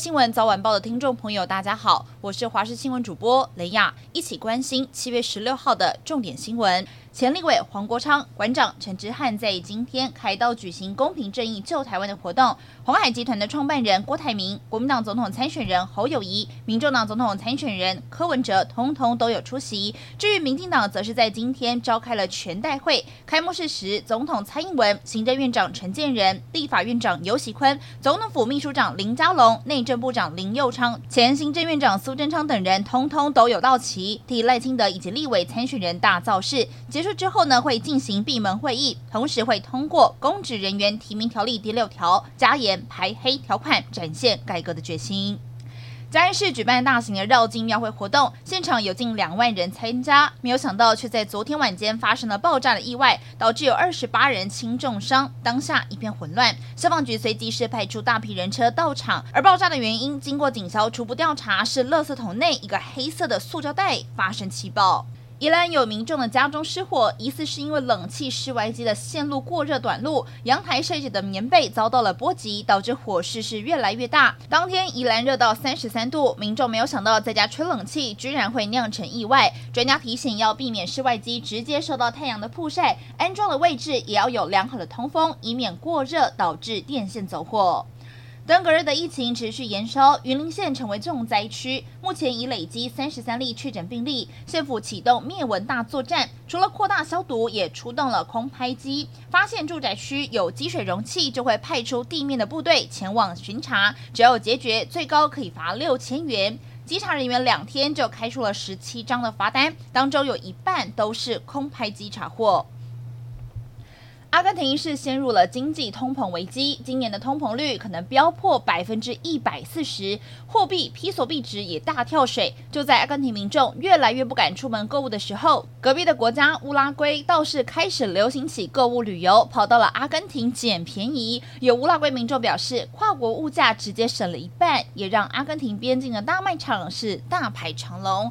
新闻早晚报的听众朋友，大家好，我是华视新闻主播雷亚，一起关心七月十六号的重点新闻。前立委黄国昌、馆长陈之汉在今天开刀举行公平正义救台湾的活动。鸿海集团的创办人郭台铭、国民党总统参选人侯友谊、民众党总统参选人柯文哲，通通都有出席。至于民进党，则是在今天召开了全代会。开幕式时，总统蔡英文、行政院长陈建仁、立法院长游锡堃、总统府秘书长林佳龙、内政部长林佑昌、前行政院长苏贞昌等人，通通都有到齐，替赖清德以及立委参选人大造势。结束之后呢，会进行闭门会议，同时会通过公职人员提名条例第六条，加严排黑条款，展现改革的决心。嘉义市举办大型的绕境庙会活动，现场有近两万人参加，没有想到却在昨天晚间发生了爆炸的意外，导致有二十八人轻重伤，当下一片混乱。消防局随即是派出大批人车到场，而爆炸的原因经过警消初步调查，是垃圾桶内一个黑色的塑胶袋发生气爆。宜兰有民众的家中失火，疑似是因为冷气室外机的线路过热短路，阳台设置的棉被遭到了波及，导致火势是越来越大。当天宜兰热到三十三度，民众没有想到在家吹冷气居然会酿成意外。专家提醒要避免室外机直接受到太阳的曝晒，安装的位置也要有良好的通风，以免过热导致电线走火。登革热的疫情持续延烧，云林县成为重灾区，目前已累积三十三例确诊病例。县府启动灭蚊大作战，除了扩大消毒，也出动了空拍机。发现住宅区有积水容器，就会派出地面的部队前往巡查，只要解决，最高可以罚六千元。稽查人员两天就开出了十七张的罚单，当中有一半都是空拍机查获。阿根廷是陷入了经济通膨危机，今年的通膨率可能飙破百分之一百四十，货币披索币值也大跳水。就在阿根廷民众越来越不敢出门购物的时候，隔壁的国家乌拉圭倒是开始流行起购物旅游，跑到了阿根廷捡便宜。有乌拉圭民众表示，跨国物价直接省了一半，也让阿根廷边境的大卖场是大排长龙。